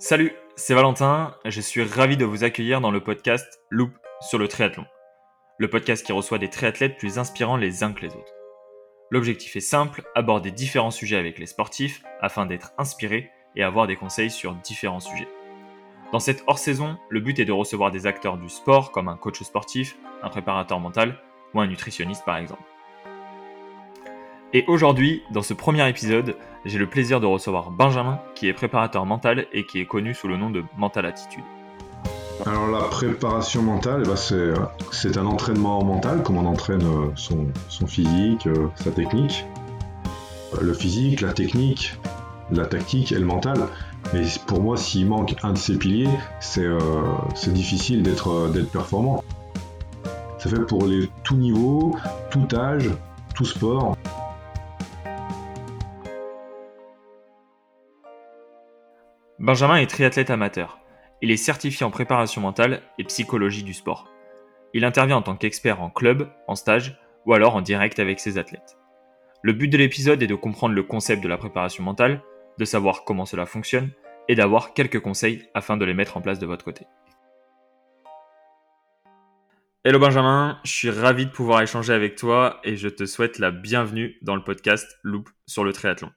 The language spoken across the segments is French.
Salut, c'est Valentin, je suis ravi de vous accueillir dans le podcast Loop sur le triathlon. Le podcast qui reçoit des triathlètes plus inspirants les uns que les autres. L'objectif est simple, aborder différents sujets avec les sportifs afin d'être inspiré et avoir des conseils sur différents sujets. Dans cette hors-saison, le but est de recevoir des acteurs du sport comme un coach sportif, un préparateur mental ou un nutritionniste par exemple. Et aujourd'hui, dans ce premier épisode, j'ai le plaisir de recevoir Benjamin, qui est préparateur mental et qui est connu sous le nom de Mental Attitude. Alors la préparation mentale, eh ben, c'est un entraînement mental, comme on entraîne euh, son, physique, euh, sa technique. Le physique, la technique, la tactique et le mental. Mais pour moi, s'il manque un de ces piliers, c'est euh, difficile d'être performant. C'est fait pour les tout niveaux, tout âge, tout sport. Benjamin est triathlète amateur. Il est certifié en préparation mentale et psychologie du sport. Il intervient en tant qu'expert en club, en stage ou alors en direct avec ses athlètes. Le but de l'épisode est de comprendre le concept de la préparation mentale, de savoir comment cela fonctionne et d'avoir quelques conseils afin de les mettre en place de votre côté. Hello Benjamin, je suis ravi de pouvoir échanger avec toi et je te souhaite la bienvenue dans le podcast Loop sur le triathlon.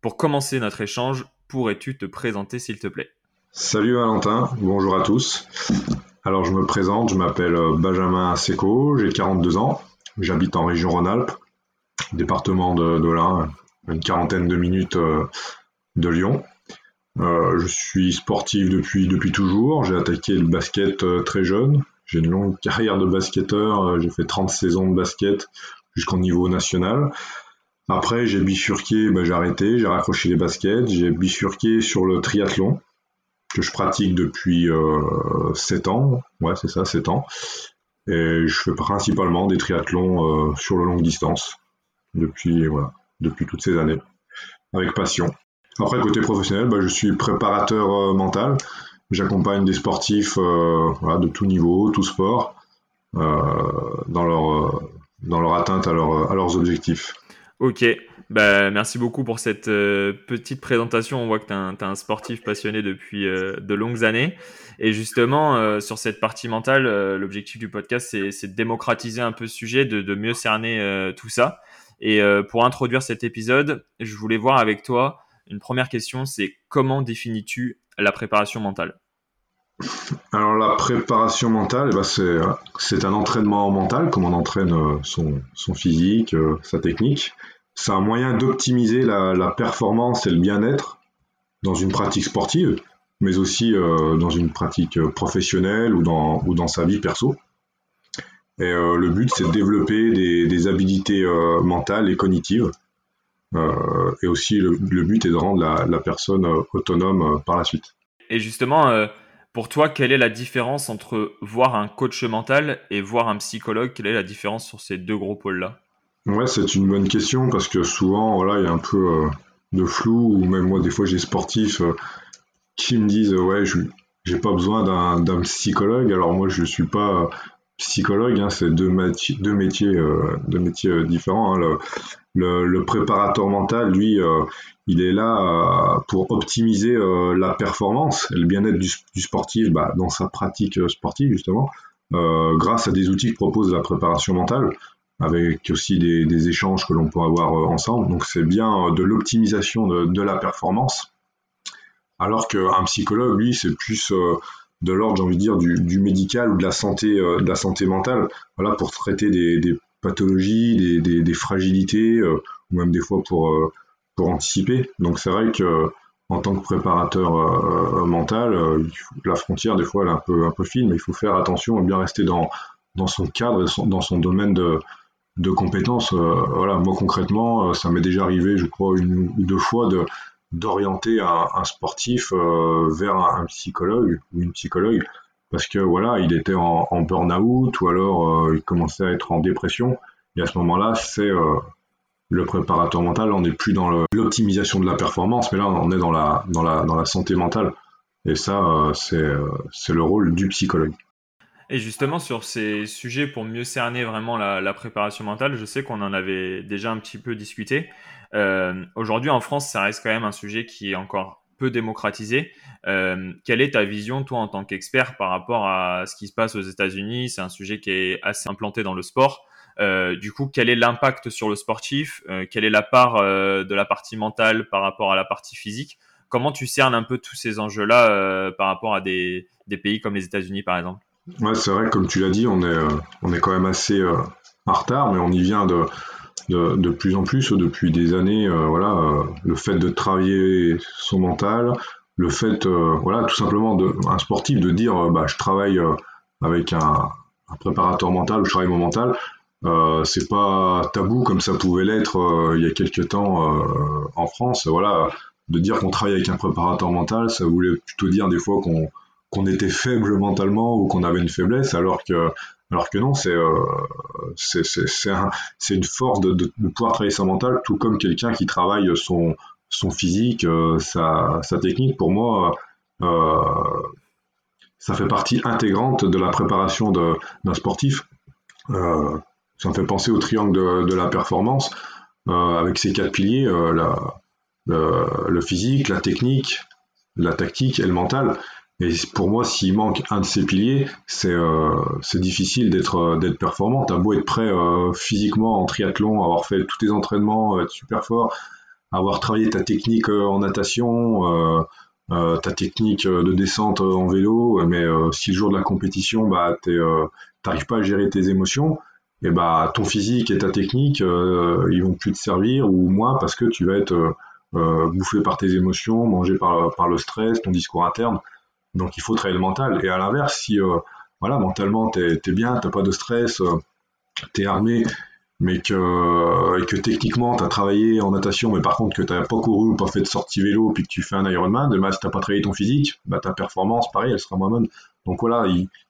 Pour commencer notre échange, pourrais-tu te présenter s'il te plaît? Salut Valentin, bonjour à tous. Alors je me présente, je m'appelle euh, Benjamin Seco, j'ai 42 ans, j'habite en région Rhône-Alpes, département de, l'Ain, une quarantaine de minutes euh, de Lyon. Euh, je suis sportif depuis, depuis toujours, j'ai attaqué le basket très jeune, j'ai une longue carrière de basketteur, j'ai fait 30 saisons de basket jusqu'au niveau national. Après, j'ai bifurqué, ben, j'ai arrêté, j'ai raccroché les baskets, j'ai bifurqué sur le triathlon, que je pratique depuis euh, 7 ans. Ouais, c'est ça, 7 ans. Et je fais principalement des triathlons euh, sur le longue distance depuis, voilà, depuis toutes ces années, avec passion. Après, côté professionnel, ben, je suis préparateur euh, mental. J'accompagne des sportifs euh, voilà, de tout niveau, tout sport, dans, leur, dans leur atteinte à leurs objectifs. Ok, bah, merci beaucoup pour cette euh, petite présentation. On voit que tu un sportif passionné depuis euh, de longues années. Et justement, euh, sur cette partie mentale, l'objectif du podcast, c'est de démocratiser un peu ce sujet, de mieux cerner tout ça. Et pour introduire cet épisode, je voulais voir avec toi une première question, c'est comment définis-tu la préparation mentale? Alors la préparation mentale, eh ben, c'est un entraînement mental, comme on entraîne son, son physique, sa technique c'est un moyen d'optimiser la, performance et le bien-être dans une pratique sportive, mais aussi euh, dans une pratique professionnelle ou dans, sa vie perso. Et euh, le but, c'est de développer des, habilités euh, mentales et cognitives. et aussi, le, but est de rendre la, la personne autonome par la suite. Et justement, pour toi, quelle est la différence entre voir un coach mental et voir un psychologue? Quelle est la différence sur ces deux gros pôles-là? Ouais, c'est une bonne question parce que souvent, voilà, il y a un peu euh, de flou, ou même moi, des fois, j'ai sportifs euh, qui me disent Ouais, je j'ai pas besoin d'un psychologue. Alors, moi, je suis pas psychologue, hein, c'est deux, métiers, euh, métiers différents. Hein. Le, préparateur mental, lui, il est là pour optimiser la performance et le bien-être du, sportif bah, dans sa pratique sportive, justement, grâce à des outils que propose la préparation mentale avec aussi des, échanges que l'on peut avoir euh, ensemble. Donc c'est bien euh, de l'optimisation de, la performance, alors qu'un psychologue, lui, c'est plus euh, de l'ordre, j'ai envie de dire, du, médical ou de la santé, de la santé mentale, voilà, pour traiter des, pathologies, des, fragilités, ou même des fois pour, pour anticiper. Donc c'est vrai que en tant que préparateur mental, la frontière des fois elle est un peu fine, mais il faut faire attention et bien rester dans son cadre, dans son domaine de, de compétences. Euh, voilà, moi concrètement, euh, ça m'est déjà arrivé, je crois, une ou deux fois de d'orienter un, sportif euh, vers un, psychologue ou une psychologue parce que voilà, il était en, burn-out ou alors il commençait à être en dépression. Et à ce moment-là, c'est le préparateur mental. On n'est plus dans l'optimisation de la performance, mais là, on est dans la santé mentale. Et ça, c'est le rôle du psychologue. Et justement, sur ces sujets, pour mieux cerner vraiment la, préparation mentale, je sais qu'on en avait déjà un petit peu discuté. Euh, aujourd'hui, en France, ça reste quand même un sujet qui est encore peu démocratisé. quelle est ta vision, toi, en tant qu'expert, par rapport à ce qui se passe aux États-Unis? C'est un sujet qui est assez implanté dans le sport. du coup, quel est l'impact sur le sportif? Quelle est la part de la partie mentale par rapport à la partie physique? Comment tu cernes un peu tous ces enjeux-là par rapport à des pays comme les États-Unis, par exemple? Ouais, c'est vrai, comme tu l'as dit, on est, on est quand même assez en retard, mais on y vient de, de, plus en plus depuis des années. Euh, voilà, euh, le fait de travailler son mental, le fait, euh, voilà, tout simplement de un sportif de dire, bah, je travaille avec un, un, préparateur mental ou je travaille mon mental. c'est pas tabou comme ça pouvait l'être il y a quelques temps en France. Voilà, de dire qu'on travaille avec un préparateur mental, ça voulait plutôt dire des fois qu'on qu'on était faible mentalement ou qu'on avait une faiblesse, alors que alors que non, c'est euh, une force de, pouvoir travailler son mental, tout comme quelqu'un qui travaille son, physique, euh, sa, technique. Pour moi, euh, ça fait partie intégrante de la préparation d'un sportif. Ça me fait penser au triangle de, la performance, avec ses quatre piliers, le, physique, la technique, la tactique et le mental. Et pour moi, s'il manque un de ces piliers, c'est euh, difficile d'être euh, d'être performant. T'as beau être prêt euh, physiquement en triathlon, avoir fait tous tes entraînements, être super fort, avoir travaillé ta technique en natation, ta technique de descente en vélo, mais si le jour de la compétition, bah, t'arrives pas à gérer tes émotions, et bah ton physique et ta technique, ils vont plus te servir ou moins parce que tu vas être bouffé par tes émotions, mangé par le stress, ton discours interne. Donc il faut travailler le mental. Et à l'inverse, si euh, voilà, mentalement t'es es bien, t'as pas de stress, euh, t'es armé, mais que, et que techniquement t'as travaillé en natation, mais par contre que t'as pas couru ou pas fait de sortie vélo, puis que tu fais un Ironman, demain si t'as pas travaillé ton physique, bah ta performance, pareil, elle sera moins bonne. Donc voilà,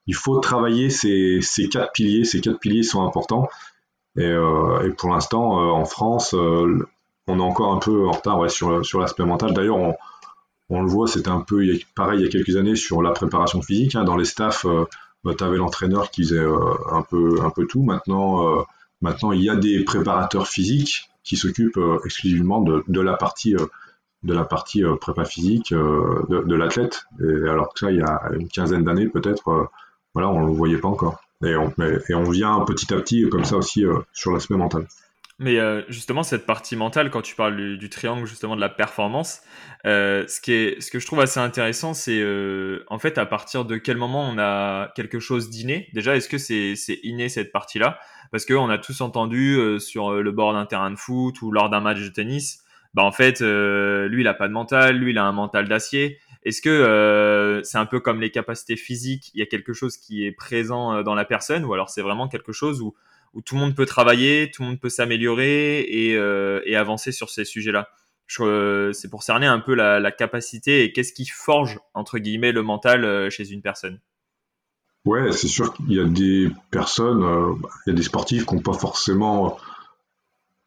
il, faut travailler ces, quatre piliers. Ces quatre piliers sont importants. Et, euh, pour l'instant, euh, en France, euh, on est encore un peu en retard sur, sur l'aspect mental. D'ailleurs, on, on le voit, c'était un peu pareil il y a quelques années sur la préparation physique. Hein. Dans les staffs, euh, bah, tu avais l'entraîneur qui faisait euh, un, peu, un peu tout. Maintenant, euh, maintenant, il y a des préparateurs physiques qui s'occupent exclusivement de, la partie de la prépa physique de, l'athlète. Alors que ça, il y a une quinzaine d'années peut-être, on le voyait pas encore. Et on, et on vient petit à petit comme ça aussi sur l'aspect mental. Mais euh, justement, cette partie mentale, quand tu parles du, triangle justement de la performance, euh, ce, qui est, ce que je trouve assez intéressant, c'est euh, en fait à partir de quel moment on a quelque chose d'inné. Déjà, est-ce que c'est inné cette partie-là? Parce qu'on a tous entendu sur le bord d'un terrain de foot ou lors d'un match de tennis, bah en fait, lui, il a pas de mental, lui, il a un mental d'acier. Est-ce que c'est un peu comme les capacités physiques, il y a quelque chose qui est présent dans la personne, ou alors c'est vraiment quelque chose où où tout le monde peut travailler, tout le monde peut s'améliorer et, euh, avancer sur ces sujets-là. Euh, c'est pour cerner un peu la, capacité et qu'est-ce qui forge, entre guillemets, le mental euh, chez une personne. Ouais, c'est sûr qu'il y a des personnes, euh, il y a des sportifs qui n'ont pas forcément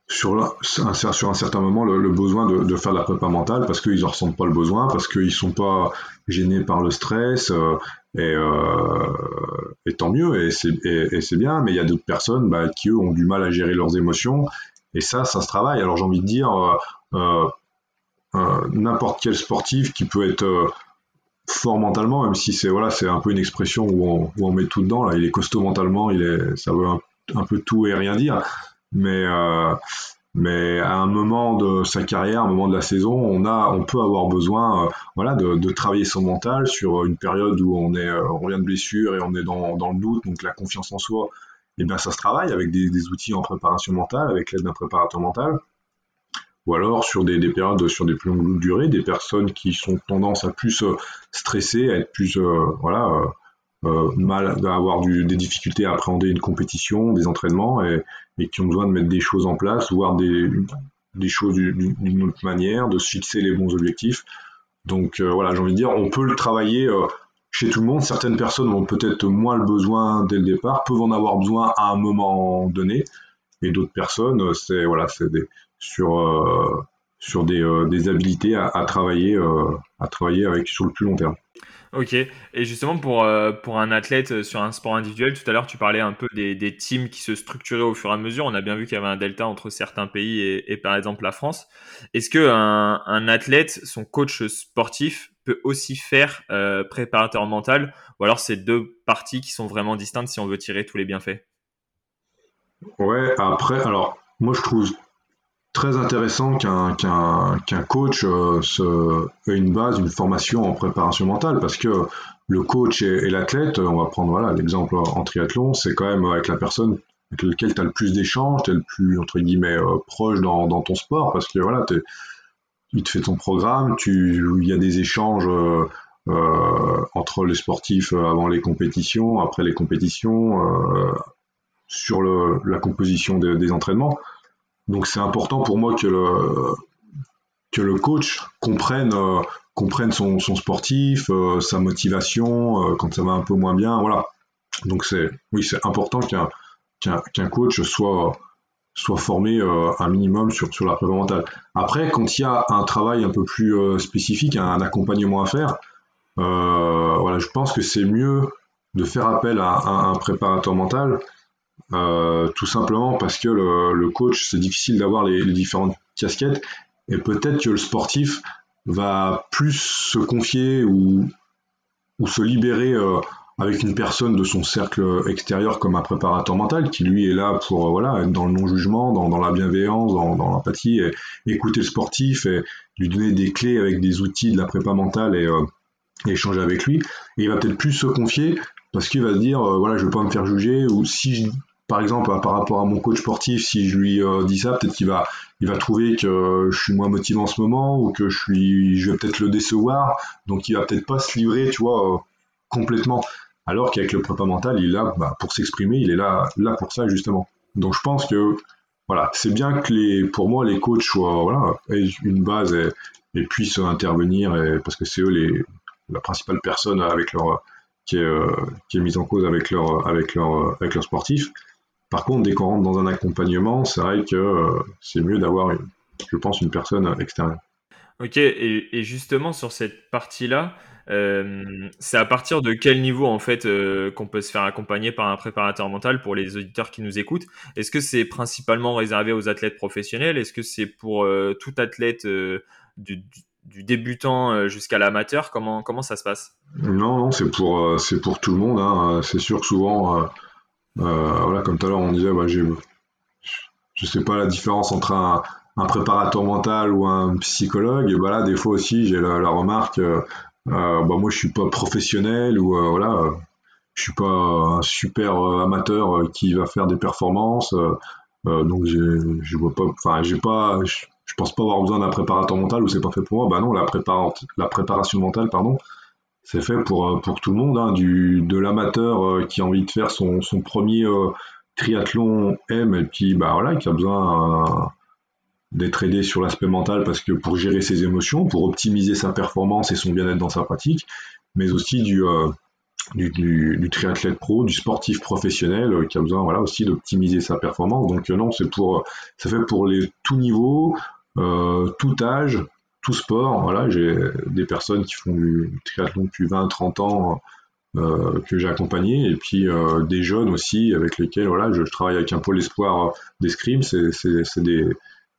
sur, un certain moment le, besoin de, faire la prépa mentale parce qu'ils ne ressentent pas le besoin, parce qu'ils ne sont pas gênés par le stress, euh, et, euh, et, tant mieux, et c'est bien, mais il y a d'autres personnes bah, qui, eux, ont du mal à gérer leurs émotions, et ça, ça se travaille. Alors j'ai envie de dire, euh, euh, n'importe quel sportif qui peut être fort mentalement, même si c'est voilà, c'est un peu une expression où on, met tout dedans, là, il est costaud mentalement, il est, ça veut un, peu tout et rien dire, mais mais à un moment de sa carrière, à un moment de la saison, on a, on peut avoir besoin, euh, voilà, de, travailler son mental sur une période où on est, euh, on revient de blessure et on est dans, le doute, donc la confiance en soi, eh bien ça se travaille avec des, outils en préparation mentale, avec l'aide d'un préparateur mental, ou alors sur des, des, périodes, sur des plus longues durées, des personnes qui sont tendance à plus stresser, à être plus, voilà euh, mal à avoir du, des difficultés à appréhender une compétition, des entraînements, et, qui ont besoin de mettre des choses en place, voir des, choses d'une autre manière, de se fixer les bons objectifs. Donc euh, voilà, j'ai envie de dire, on peut le travailler euh, chez tout le monde. Certaines personnes ont peut-être moins le besoin dès le départ, peuvent en avoir besoin à un moment donné, et d'autres personnes, c'est voilà, c'est sur euh, sur des, des habilités à, à travailler à travailler avec sur le plus long terme. Ok, et justement pour, euh, pour un athlète euh, sur un sport individuel, tout à l'heure tu parlais un peu des, des, teams qui se structuraient au fur et à mesure. On a bien vu qu'il y avait un delta entre certains pays et, par exemple la France. Est-ce que un, un, athlète, son coach sportif, peut aussi faire euh, préparateur mental, ou alors c'est deux parties qui sont vraiment distinctes si on veut tirer tous les bienfaits? Ouais, après, alors moi je trouve très intéressant qu'un coach euh, ait une base, une formation en préparation mentale, parce que le coach et, l'athlète, on va prendre voilà l'exemple en triathlon, c'est quand même avec la personne avec laquelle tu as le plus d'échanges, tu es le plus entre guillemets euh, proche dans, dans, ton sport, parce que voilà, il te fait ton programme, tu, il y a des échanges euh, entre les sportifs avant les compétitions, après les compétitions, sur le, la composition des entraînements. Donc c'est important pour moi que le, que le coach comprenne, euh, comprenne son, son sportif, euh, sa motivation, euh, quand ça va un peu moins bien, voilà. Donc c'est oui, c'est important qu'un qu'un coach soit soit formé un minimum sur, sur la préparation mentale. Après, quand il y a un travail un peu plus spécifique, un, accompagnement à faire, voilà, je pense que c'est mieux de faire appel à un préparateur mental euh, tout simplement parce que le, coach, c'est difficile d'avoir les, différentes casquettes, et peut-être que le sportif va plus se confier ou, ou se libérer euh, avec une personne de son cercle extérieur comme un préparateur mental qui lui est là pour euh, voilà être dans le non-jugement, dans, dans, la bienveillance, dans, l'empathie, et écouter le sportif et lui donner des clés avec des outils de la prépa mentale et, échanger avec lui. Et il va peut-être plus se confier parce qu'il va se dire voilà je vais pas me faire juger ou si je, par exemple, par rapport à mon coach sportif, si je lui euh, dis ça, peut-être qu'il va, il va trouver que je suis moins motivé en ce moment ou que je suis, je vais peut-être le décevoir. Donc, il va peut-être pas se livrer, tu vois, euh, complètement. Alors qu'avec le prépa mental, il est là bah, pour s'exprimer, il est là, là pour ça justement. Donc, je pense que voilà, c'est bien que les, pour moi, les coachs soient voilà, aient une base et, puissent intervenir et, parce que c'est eux les, la principale personne avec leur qui est, euh, qui est mise en cause avec leur avec leur avec leur sportif. Par contre, dès qu'on rentre dans un accompagnement, c'est vrai que euh, c'est mieux d'avoir, je pense, une personne extérieure. Ok, et, justement sur cette partie-là, euh, c'est à partir de quel niveau en fait euh, qu'on peut se faire accompagner par un préparateur mental pour les auditeurs qui nous écoutent? Est-ce que c'est principalement réservé aux athlètes professionnels? Est-ce que c'est pour tout athlète du, débutant jusqu'à l'amateur? Comment, comment ça se passe? Non, non, c'est pour, c'est pour tout le monde. Hein. C'est sûr que souvent voilà, comme tout à l'heure, on disait, bah, je sais pas la différence entre un, préparateur mental ou un psychologue. Et bah des fois aussi, j'ai la, remarque, euh, euh, bah, moi, je suis pas professionnel ou voilà, je suis pas un super amateur qui va faire des performances. donc, je vois pas, pas, je pense pas avoir besoin d'un préparateur mental ou c'est pas fait pour moi. Bah non, la, la préparation mentale, pardon, c'est fait pour, euh, pour tout le monde, hein, du, de l'amateur euh, qui a envie de faire son, son premier euh, triathlon M et puis bah voilà, qui a besoin d'être aidé sur l'aspect mental parce que pour gérer ses émotions, pour optimiser sa performance et son bien-être dans sa pratique, mais aussi du, du, triathlète pro, du sportif professionnel qui a besoin voilà aussi d'optimiser sa performance. Donc non, c'est pour c'est fait pour les tout niveaux, tout âge, tout sport. Voilà, j'ai des personnes qui font du triathlon depuis 20-30 ans euh, que j'ai accompagné, et puis euh, des jeunes aussi avec lesquels voilà, je, travaille avec un pôle espoir d'escrime, c'est des,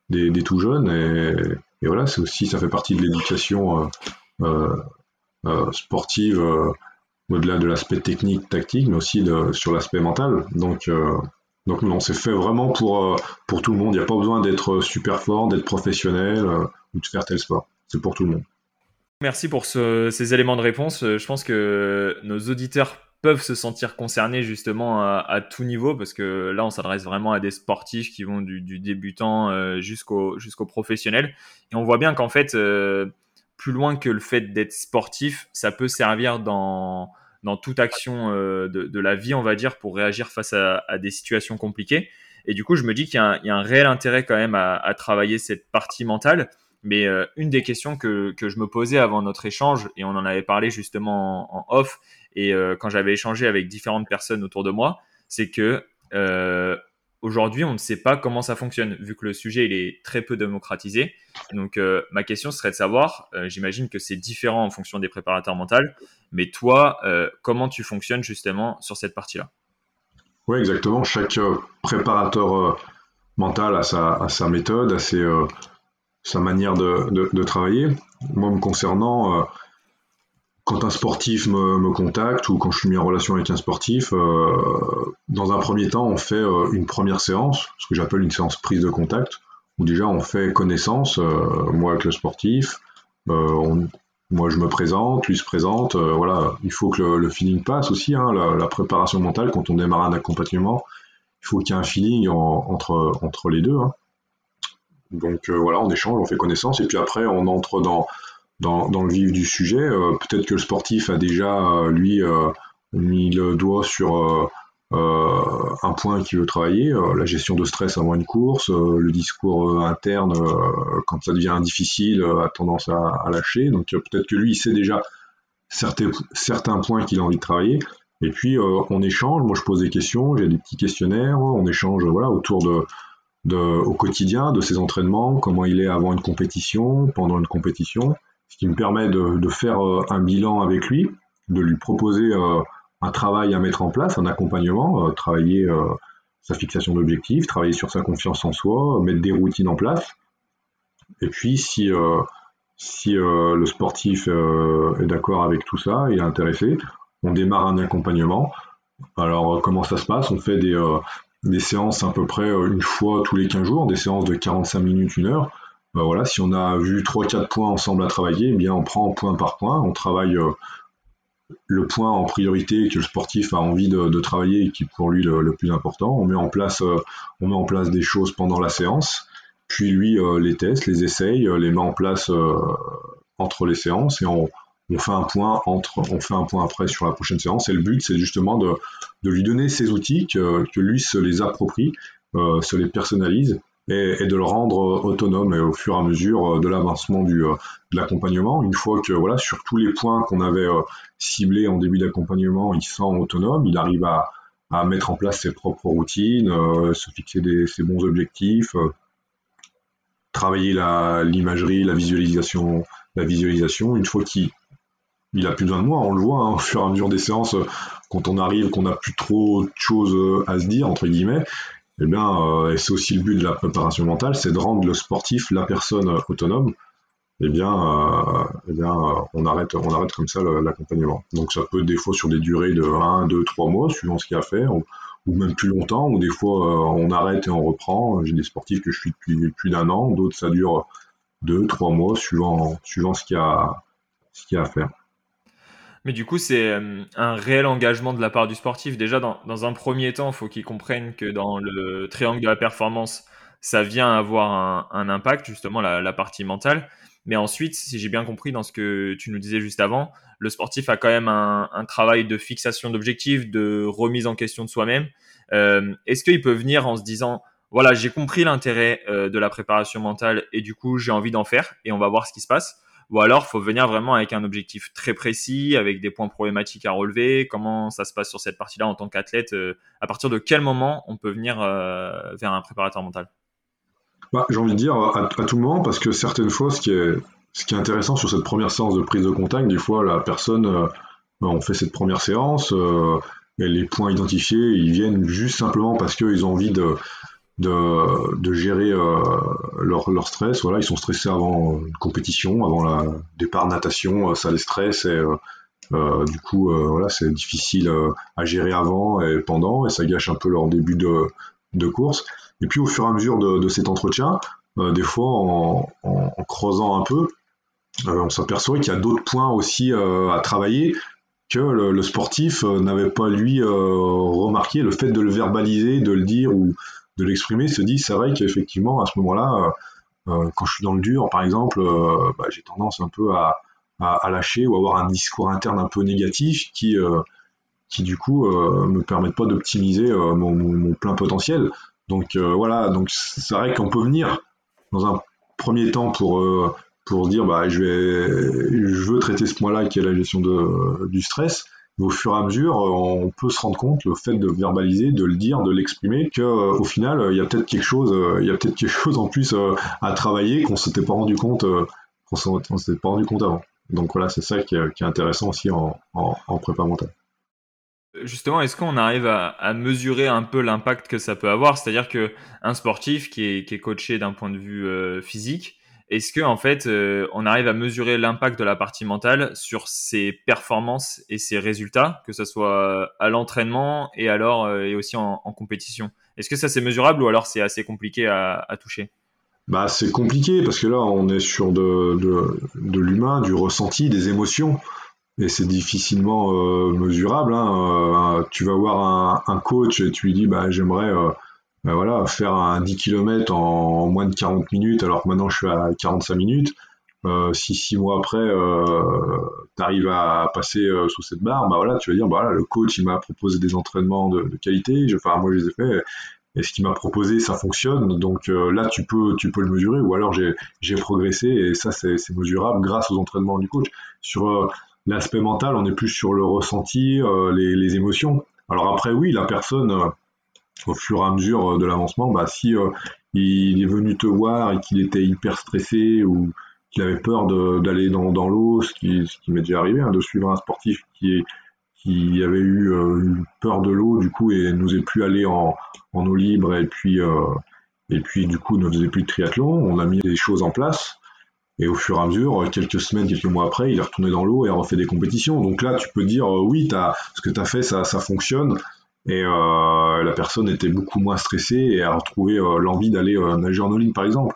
des, des, tout jeunes, et, voilà, c'est aussi ça fait partie de l'éducation euh, sportive au-delà de l'aspect technique, tactique, mais aussi de, sur l'aspect mental. Donc donc non, c'est fait vraiment pour, pour tout le monde. Il n'y a pas besoin d'être super fort, d'être professionnel de faire tel sport. C'est pour tout le monde. Merci pour ces éléments de réponse. Euh, je pense que nos auditeurs peuvent se sentir concernés justement à, tout niveau parce que là on s'adresse vraiment à des sportifs qui vont du, débutant euh, jusqu'au jusqu'au professionnel et on voit bien qu'en fait euh, plus loin que le fait d'être sportif ça peut servir dans dans toute action de, la vie on va dire pour réagir face à, des situations compliquées. Et du coup je me dis qu'il y, a un réel intérêt quand même à, travailler cette partie mentale. Mais euh, une des questions que, je me posais avant notre échange, et on en avait parlé justement en, off, et euh, quand j'avais échangé avec différentes personnes autour de moi, c'est que euh, aujourd'hui, on ne sait pas comment ça fonctionne, vu que le sujet il est très peu démocratisé. Donc, euh, ma question serait de savoir, euh, j'imagine que c'est différent en fonction des préparateurs mentaux, mais toi, euh, comment tu fonctionnes justement sur cette partie-là? Oui, exactement. Chaque préparateur mental a sa, méthode, a sa manière de, de, travailler. Moi, me concernant, quand un sportif me, contacte ou quand je suis mis en relation avec un sportif, euh, dans un premier temps, on fait euh, une première séance, ce que j'appelle une séance prise de contact, où déjà on fait connaissance, euh, moi avec le sportif, moi je me présente, lui se présente, voilà, il faut que le, feeling passe aussi, hein, la, préparation mentale, quand on démarre un accompagnement, il faut qu'il y ait un feeling entre, les deux. Hein. Donc voilà, on échange, on fait connaissance, et puis après on entre dans dans, le vif du sujet. Euh, peut-être que le sportif a déjà, euh, lui, euh, mis le doigt sur un point qu'il veut travailler, la gestion de stress avant une course, le discours interne quand ça devient difficile a tendance à, lâcher. Donc peut-être que lui, il sait déjà certains, certains points qu'il a envie de travailler. Et puis on échange, moi je pose des questions, j'ai des petits questionnaires, on échange voilà autour de, au quotidien de ses entraînements, comment il est avant une compétition, pendant une compétition ce qui me permet de, faire euh, un bilan avec lui, de lui proposer euh, un travail à mettre en place, un accompagnement, euh, travailler sa fixation d'objectifs, travailler sur sa confiance en soi, mettre des routines en place. Et puis si, si le sportif est d'accord avec tout ça, il est intéressé, on démarre un accompagnement. Alors comment ça se passe? On fait des, des séances à peu près une fois tous les 15 jours, des séances de 45 minutes, une heure, bah voilà, si on a vu 3-4 points ensemble à travailler, eh bien on prend point par point, on travaille euh, le point en priorité que le sportif a envie de, travailler et qui est pour lui le, plus important. On met en place, euh, on met en place des choses pendant la séance, puis lui euh, les teste, les essaye, les met en place entre les séances et on, fait un point entre, on un point après sur la prochaine séance. Et le but, c'est justement de, lui donner ces outils, que lui se les approprie, se les personnalise et, de le rendre autonome et au fur et à mesure euh, de l'avancement du euh, de l'accompagnement. Une fois que voilà sur tous les points qu'on avait euh, ciblés en début d'accompagnement, il se sent autonome, il arrive à, à mettre en place ses propres routines, se fixer des, ses bons objectifs, travailler l'imagerie, la, visualisation, la visualisation. Une fois qu'il il a plus besoin de moi, on le voit hein, au fur et à mesure des séances, quand on arrive, qu'on n'a plus trop de choses à se dire entre guillemets, eh bien, euh, c'est aussi le but de la préparation mentale, c'est de rendre le sportif, la personne autonome. Eh bien, euh, eh bien on, arrête, on arrête comme ça l'accompagnement. Donc ça peut des fois sur des durées de 1, 2, 3 mois, suivant ce qu'il y a à faire, ou, même plus longtemps, ou des fois euh, on arrête et on reprend. J'ai des sportifs que je suis depuis plus d'un an, d'autres ça dure 2, 3 mois, suivant, suivant ce qu'il y, a, ce qu'il y a à faire. Mais du coup, c'est euh, un réel engagement de la part du sportif. Déjà, dans, un premier temps, il faut qu'il comprenne que dans le triangle de la performance, ça vient avoir un, impact, justement, la, partie mentale. Mais ensuite, si j'ai bien compris dans ce que tu nous disais juste avant, le sportif a quand même un, travail de fixation d'objectifs, de remise en question de soi-même. Euh, est-ce qu'il peut venir en se disant, voilà, j'ai compris l'intérêt euh, de la préparation mentale et du coup, j'ai envie d'en faire et on va voir ce qui se passe? Ou alors faut venir vraiment avec un objectif très précis, avec des points problématiques à relever. Comment ça se passe sur cette partie-là en tant qu'athlète euh, À partir de quel moment on peut venir euh, vers un préparateur mental? Bah, J'ai envie de dire à, tout moment, parce que certaines fois, ce qui, est, intéressant sur cette première séance de prise de contact, des fois la personne, euh, bah, on fait cette première séance, les points identifiés, ils viennent juste simplement parce qu'ils ont envie de de, de gérer euh, leur, stress. Voilà, ils sont stressés avant une compétition, avant la départ natation, euh, ça les stresse et euh, du coup, voilà, c'est difficile à gérer avant et pendant et ça gâche un peu leur début de, de course. Et puis au fur et à mesure de, de cet entretien, des fois en, en, en, creusant un peu, on s'aperçoit qu'il y a d'autres points aussi à travailler que le, le sportif n'avait pas lui remarqué. Le fait de le verbaliser, de le dire ou de l'exprimer, se dit c'est vrai qu'effectivement à ce moment-là, euh, euh, quand je suis dans le dur, par exemple, euh, bah, j'ai tendance un peu à, à, lâcher ou avoir un discours interne un peu négatif qui qui du coup me permettent pas d'optimiser mon, plein potentiel. Donc voilà, donc c'est vrai qu'on peut venir dans un premier temps pour pour dire bah je vais je veux traiter ce point-là qui est la gestion de, du stress au fur et à mesure, on peut se rendre compte, le fait de verbaliser, de le dire, de l'exprimer, que au final, il y a peut-être quelque chose, il y a peut-être quelque chose en plus à travailler qu'on s'était pas rendu compte, s'était pas rendu compte avant. Donc voilà, c'est ça qui est, intéressant aussi en, en, prépa mentale. Justement, est-ce qu'on arrive à, mesurer un peu l'impact que ça peut avoir? C'est-à-dire que un sportif qui est, coaché d'un point de vue euh, physique, est-ce que en fait, euh, on arrive à mesurer l'impact de la partie mentale sur ses performances et ses résultats, que ce soit à l'entraînement et alors euh, et aussi en, compétition? Est-ce que ça c'est mesurable ou alors c'est assez compliqué à toucher? Bah, c'est compliqué parce que là, on est sur de, l'humain, du ressenti, des émotions. Et c'est difficilement euh, mesurable. Hein. Euh, tu vas voir un, coach et tu lui dis bah, J'aimerais euh, bah, voilà, faire un 10 km en, moins de 40 minutes, alors que maintenant je suis à 45 minutes. si six mois après, tu arrives à passer sous cette barre, bah, voilà, tu vas dire bah, voilà, le coach il m'a proposé des entraînements de, qualité. Je, enfin, moi, je les ai faits et ce qu'il m'a proposé, ça fonctionne. Donc euh, là, tu peux, tu peux le mesurer. Ou alors j'ai progressé et ça, c'est mesurable grâce aux entraînements du coach. Sur euh, l'aspect mental, on est plus sur le ressenti, euh, les, émotions. Alors après, oui, la personne, au fur et à mesure de l'avancement, bah, si il est venu te voir et qu'il était hyper stressé ou qu'il avait peur d'aller dans, l'eau, ce qui, m'est déjà arrivé, hein, de suivre un sportif qui avait eu, eu peur de l'eau du coup et n'osait plus aller en, eau libre et puis, euh, et puis du coup ne faisait plus de triathlon. On a mis des choses en place. Et au fur et à mesure, quelques semaines, quelques mois après, il est retourné dans l'eau et a refait des compétitions. Donc là, tu peux dire, euh, oui, ce que tu as fait, ça, ça fonctionne. Et euh, la personne était beaucoup moins stressée et a retrouvé l'envie d'aller nager en libre, par exemple.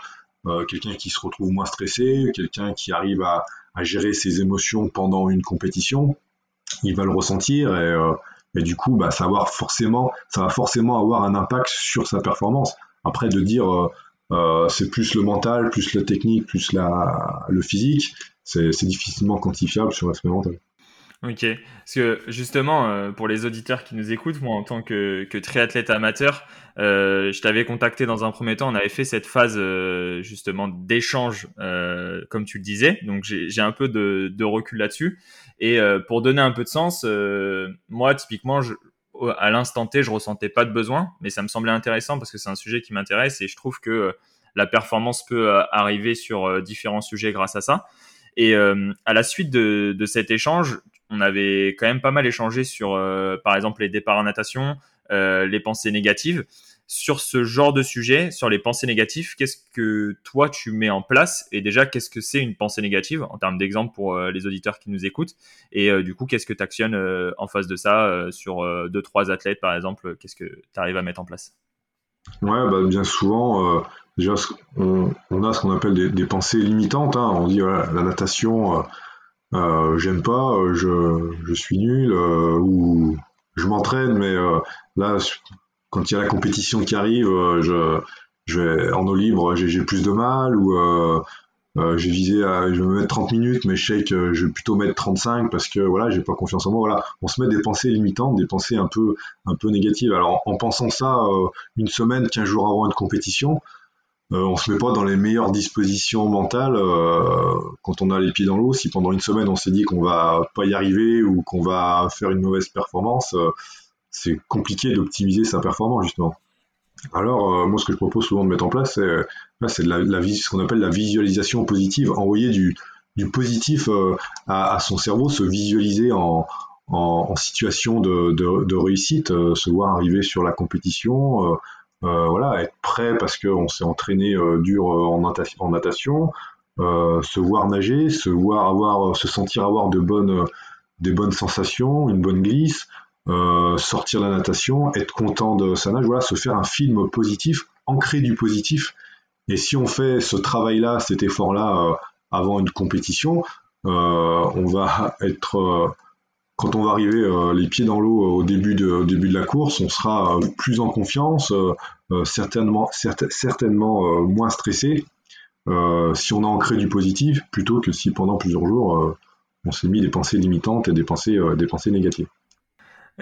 quelqu'un qui se retrouve moins stressé, quelqu'un qui arrive à, gérer ses émotions pendant une compétition, il va le ressentir et, et du coup, bah, ça, va forcément, ça va forcément avoir un impact sur sa performance. Après, de dire euh, euh, c'est plus le mental, plus la technique, plus la, le physique, c'est difficilement quantifiable sur l'aspect mental. Ok, parce que justement, euh, pour les auditeurs qui nous écoutent, moi en tant que, que triathlète amateur, euh, je t'avais contacté dans un premier temps, on avait fait cette phase euh, justement d'échange, euh, comme tu le disais, donc j'ai un peu de, de recul là-dessus. Et pour donner un peu de sens, moi typiquement, je, à l'instant T, je ressentais pas de besoin, mais ça me semblait intéressant parce que c'est un sujet qui m'intéresse et je trouve que la performance peut arriver sur différents sujets grâce à ça. Et à la suite de, de, cet échange, on avait quand même pas mal échangé sur, euh, par exemple, les départs en natation, euh, les pensées négatives. Sur ce genre de sujet, sur les pensées négatives, qu'est-ce que toi tu mets en place Et déjà, qu'est-ce que c'est une pensée négative en termes d'exemple pour euh, les auditeurs qui nous écoutent? Et du coup, qu'est-ce que tu actionnes en face de ça sur deux, trois athlètes, par exemple Qu'est-ce que tu arrives à mettre en place? Ouais, bah, bien souvent, déjà, on, a ce qu'on appelle des, pensées limitantes. Hein. On dit voilà, la natation, j'aime pas, euh, je, je, suis nul, euh, ou je m'entraîne, mais là, quand il y a la compétition qui arrive, je, je vais en eau libre, j'ai plus de mal, ou j'ai visé à, je vais me mettre 30 minutes, mais je sais que je vais plutôt mettre 35 parce que voilà, j'ai pas confiance en moi. Voilà, on se met des pensées limitantes, des pensées un peu, un peu négatives. Alors en pensant ça une semaine, 15 jours avant une compétition, euh, on se met pas dans les meilleures dispositions mentales euh, quand on a les pieds dans l'eau. Si pendant une semaine on s'est dit qu'on va pas y arriver ou qu'on va faire une mauvaise performance, euh, c'est compliqué d'optimiser sa performance justement. Alors moi ce que je propose souvent de mettre en place, c'est de la, la, ce qu'on appelle la visualisation positive, envoyer du, du positif à, à, son cerveau, se visualiser en, en, situation de, de, de réussite, se voir arriver sur la compétition euh, voilà, être prêt parce qu'on s'est entraîné euh, dur euh, en, natation, en natation se voir nager, se voir avoir, se sentir avoir de bonnes, des bonnes sensations, une bonne glisse, sortir la natation, être content de sa nage, voilà, se faire un film positif, ancrer du positif. Et si on fait ce travail-là, cet effort-là avant une compétition, on va être quand on va arriver euh, les pieds dans l'eau au début de, début de la course, on sera euh, plus en confiance, euh, certainement, certainement moins stressé si on a ancré du positif plutôt que si pendant plusieurs jours on s'est mis des pensées limitantes et des pensées, des pensées négatives.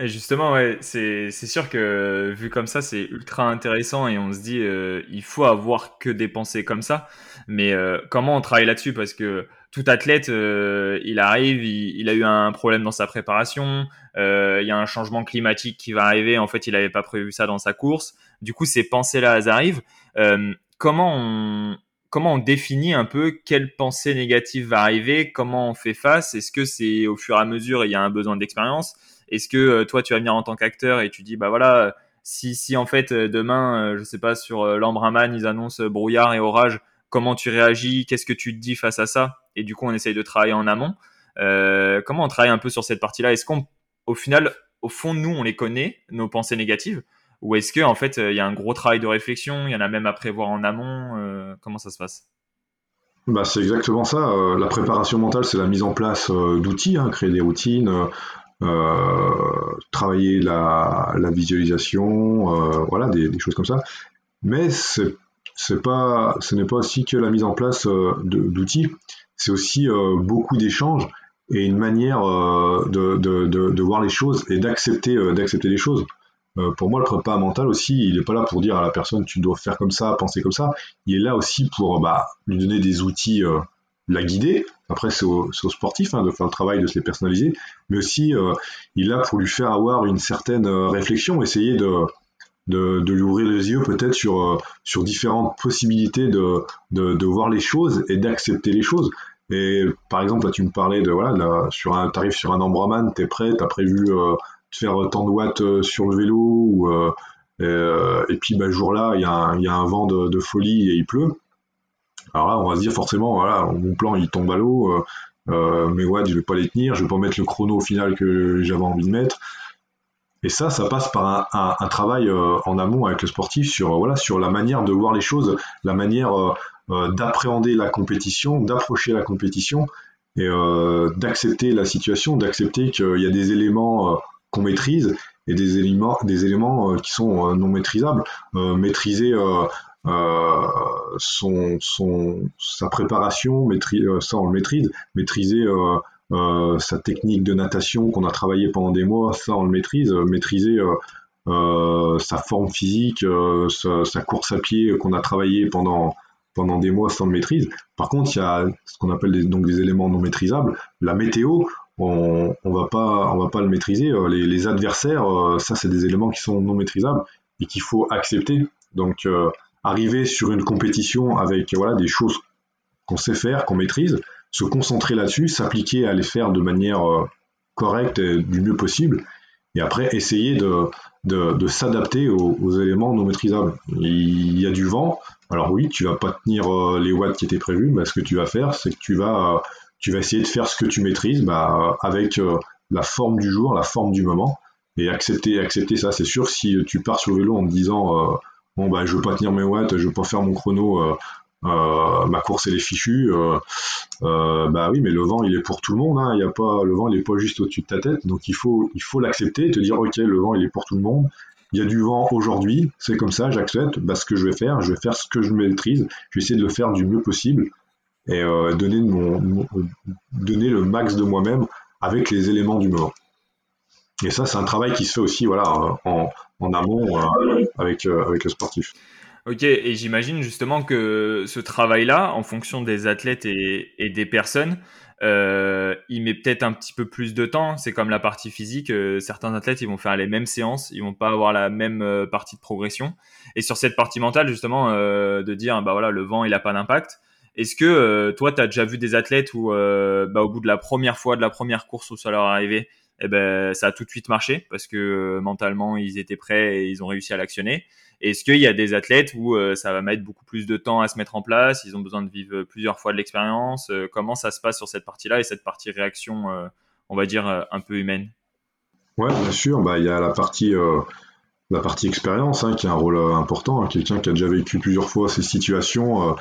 Et justement, ouais, c'est sûr que vu comme ça, c'est ultra intéressant et on se dit, il faut avoir que des pensées comme ça. Mais comment on travaille là-dessus? Parce que tout athlète, il arrive, il, a eu un problème dans sa préparation, il y a un changement climatique qui va arriver. En fait, il n'avait pas prévu ça dans sa course. Du coup, ces pensées-là, elles arrivent. comment on, comment on définit un peu quelle pensée négative va arriver, comment on fait face? Est-ce que c'est au fur et à mesure, il y a un besoin d'expérience? Est-ce que euh, toi, tu vas venir en tant qu'acteur et tu dis, bah voilà, si, si en fait euh, demain, euh, je sais pas, sur l'Ambraman, ils annoncent brouillard et orage, comment tu réagis Qu'est-ce que tu te dis face à ça Et du coup, on essaye de travailler en amont. comment on travaille un peu sur cette partie-là? Est-ce qu'on, au final, au fond, nous, on les connaît, nos pensées négatives? Ou est-ce que en fait il y a un gros travail de réflexion, il y en a même à prévoir en amont? Euh, Comment ça se passe? Bah, c'est exactement ça. Euh, la préparation mentale, c'est la mise en place euh, d'outils, hein, créer des routines, travailler la, visualisation, voilà, des, choses comme ça. Mais c'est, pas, ce n'est pas aussi que la mise en place d'outils, c'est aussi beaucoup d'échanges et une manière de, de, voir les choses et d'accepter, d'accepter les choses. Euh, pour moi, le prépa mental aussi, il n'est pas là pour dire à la personne tu dois faire comme ça, penser comme ça. Il est là aussi pour bah, lui donner des outils, euh, la guider. Après, c'est au, sportif hein, de faire le travail, de se les personnaliser. Mais aussi, euh, il est là pour lui faire avoir une certaine réflexion, essayer de, de, lui ouvrir les yeux peut-être sur, sur différentes possibilités de, de, voir les choses et d'accepter les choses. Et par exemple, là, tu me parlais de, voilà, sur un tarif sur un Embraman, tu es prêt, tu as prévu faire tant de watts euh, sur le vélo ou euh, euh, et puis bah, le jour-là, il y, a un vent de, folie et il pleut. Alors là, on va se dire forcément, voilà, mon plan il tombe à l'eau, euh, mes watts je vais pas les tenir, je vais pas mettre le chrono au final que j'avais envie de mettre. Et ça, ça passe par un, travail en amont avec le sportif sur voilà sur la manière de voir les choses, la manière d'appréhender la compétition, d'approcher la compétition et d'accepter la situation, d'accepter qu'il y a des éléments qu'on maîtrise et des éléments, des éléments euh, qui sont euh, non maîtrisables. Euh, maîtriser son, son, sa préparation, ça on le maîtrise. Maîtriser sa technique de natation qu'on a travaillé pendant des mois, ça on le maîtrise. Maîtriser sa forme physique, sa, course à pied qu'on a travaillé pendant pendant des mois, on le maîtrise. Par contre, il y a ce qu'on appelle des, donc des éléments non maîtrisables. La météo, on, on va pas on va pas le maîtriser. Euh, les, adversaires, euh, ça c'est des éléments qui sont non maîtrisables et qu'il faut accepter. Donc euh, arriver sur une compétition avec voilà des choses qu'on sait faire, qu'on maîtrise, se concentrer là-dessus, s'appliquer à les faire de manière correcte et du mieux possible, et après essayer de, s'adapter aux, éléments non maîtrisables. Il y a du vent, alors oui, tu vas pas tenir les watts qui étaient prévus, mais ce que tu vas faire, c'est que tu vas tu vas essayer de faire ce que tu maîtrises bah, avec euh, la forme du jour, la forme du moment, et accepter, accepter ça. C'est sûr, si tu pars sur le vélo en te disant euh, bon bah je veux pas tenir mes watts, je veux pas faire mon chrono, euh, ma course elle est fichue, bah oui, mais le vent il est pour tout le monde. Hein. Il y a pas le vent il est pas juste au-dessus de ta tête, donc il faut il faut l'accepter, te dire ok le vent il est pour tout le monde. Il y a du vent aujourd'hui, c'est comme ça, j'accepte. Bah, ce que je vais faire, je vais faire ce que je maîtrise. Je vais essayer de le faire du mieux possible et euh, donner, le max de moi-même avec les éléments du moment. Et ça, c'est un travail qui se fait aussi voilà, en, amont euh, avec, euh, avec le sportif. Ok, et j'imagine justement que ce travail-là, en fonction des athlètes et, des personnes, euh, il met peut-être un petit peu plus de temps. C'est comme la partie physique. certains athlètes, ils vont faire les mêmes séances, ils vont pas avoir la même partie de progression. Et sur cette partie mentale, justement, de dire, bah voilà, le vent, il a pas d'impact. Est-ce que euh, toi, tu as déjà vu des athlètes où, euh, bah, au bout de la première fois, de la première course où ça leur est arrivé, eh ben, ça a tout de suite marché parce que euh, mentalement, ils étaient prêts et ils ont réussi à l'actionner Est-ce qu'il y a des athlètes où ça va mettre beaucoup plus de temps à se mettre en place? Ils ont besoin de vivre plusieurs fois de l'expérience Comment ça se passe sur cette partie-là et cette partie réaction, on va dire, un peu humaine? Ouais, bien sûr. Bah, il y a la partie la partie expérience hein, qui a un rôle important. Hein. Quelqu'un qui a déjà vécu plusieurs fois ces situations, euh,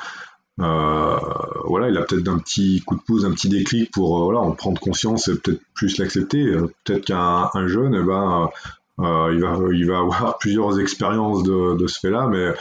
voilà, il a peut-être un petit coup de pouce, un petit déclic pour euh, voilà, en prendre conscience et peut-être plus l'accepter. Euh, peut-être qu'un un jeune, eh ben, il, va, il va avoir plusieurs expériences de, de ce fait-là, mais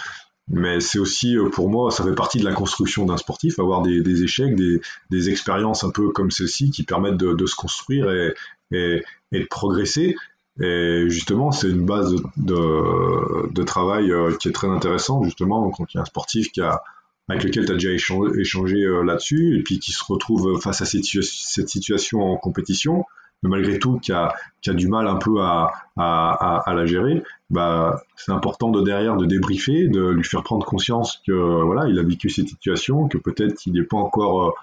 mais c'est aussi pour moi ça fait partie de la construction d'un sportif avoir des, échecs des, des, expériences un peu comme celle-ci qui permettent de, de se construire et, et, de progresser et justement c'est une base de, de, travail qui est très intéressante justement quand il y a un sportif qui a avec lequel tu as déjà échangé, euh, là-dessus, et puis qui se retrouve face à cette, situation en compétition, malgré tout qui a, du mal un peu à, la gérer, bah, c'est important de derrière de débriefer, de lui faire prendre conscience que voilà, il a vécu cette situation, que peut-être il n'est pas encore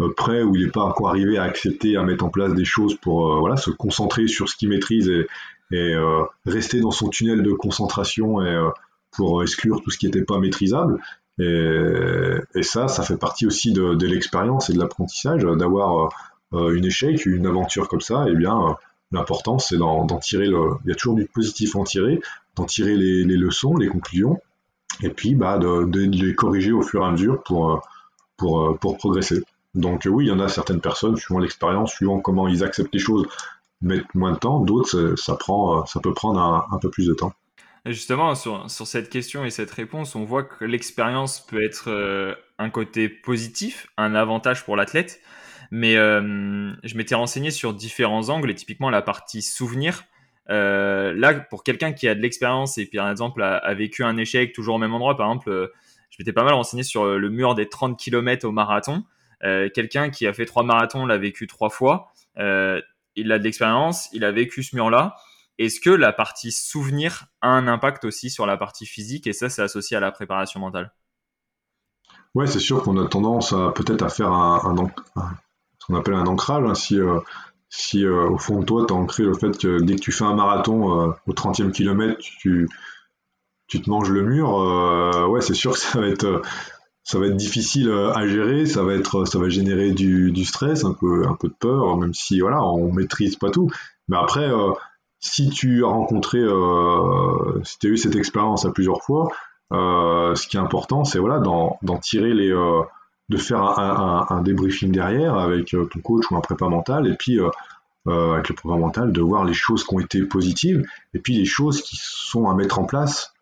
euh, prêt ou il n'est pas encore arrivé à accepter, à mettre en place des choses pour euh, voilà, se concentrer sur ce qu'il maîtrise et, euh, rester dans son tunnel de concentration et pour exclure tout ce qui n'était pas maîtrisable. Et, ça, ça fait partie aussi de, l'expérience et de l'apprentissage, d'avoir euh, une échec, une aventure comme ça, et eh bien, euh, l'important, c'est d'en tirer le. Il y a toujours du positif à en tirer, d'en tirer les, leçons, les conclusions, et puis bah, de, les corriger au fur et à mesure pour, euh, pour, progresser. Donc oui, il y en a certaines personnes, suivant l'expérience, suivant comment ils acceptent les choses, mettent moins de temps, d'autres, ça, prend, ça peut prendre un, peu plus de temps. Justement, sur, sur, cette question et cette réponse, on voit que l'expérience peut être un côté positif, un avantage pour l'athlète, mais euh, je m'étais renseigné sur différents angles et typiquement la partie souvenir. Euh, là, pour quelqu'un qui a de l'expérience et par exemple a, vécu un échec toujours au même endroit, par exemple, euh, je m'étais pas mal renseigné sur le mur des 30 km au marathon. quelqu'un qui a fait trois marathons l'a vécu trois fois. il a de l'expérience, il a vécu ce mur-là. Est-ce que la partie souvenir a un impact aussi sur la partie physique et ça, c'est associé à la préparation mentale? Ouais, c'est sûr qu'on a tendance peut-être à faire un, qu'on appelle un ancrage. Hein. si, euh, si euh, au fond de toi, tu as ancré le fait que dès que tu fais un marathon euh, au 30e kilomètre, tu, tu te manges le mur, ouais, c'est sûr que ça va être ça va être difficile à gérer, ça va être, ça va générer du, du, stress, un peu, un peu de peur, même si voilà, on maîtrise pas tout. Mais après, si tu as rencontré, si tu as eu cette expérience à plusieurs fois, ce qui est important, c'est voilà, d'en tirer les, de faire un, un, débriefing derrière avec euh, ton coach ou un prépa mental, et puis euh, euh, avec le programme mental, de voir les choses qui ont été positives, et puis les choses qui sont à mettre en place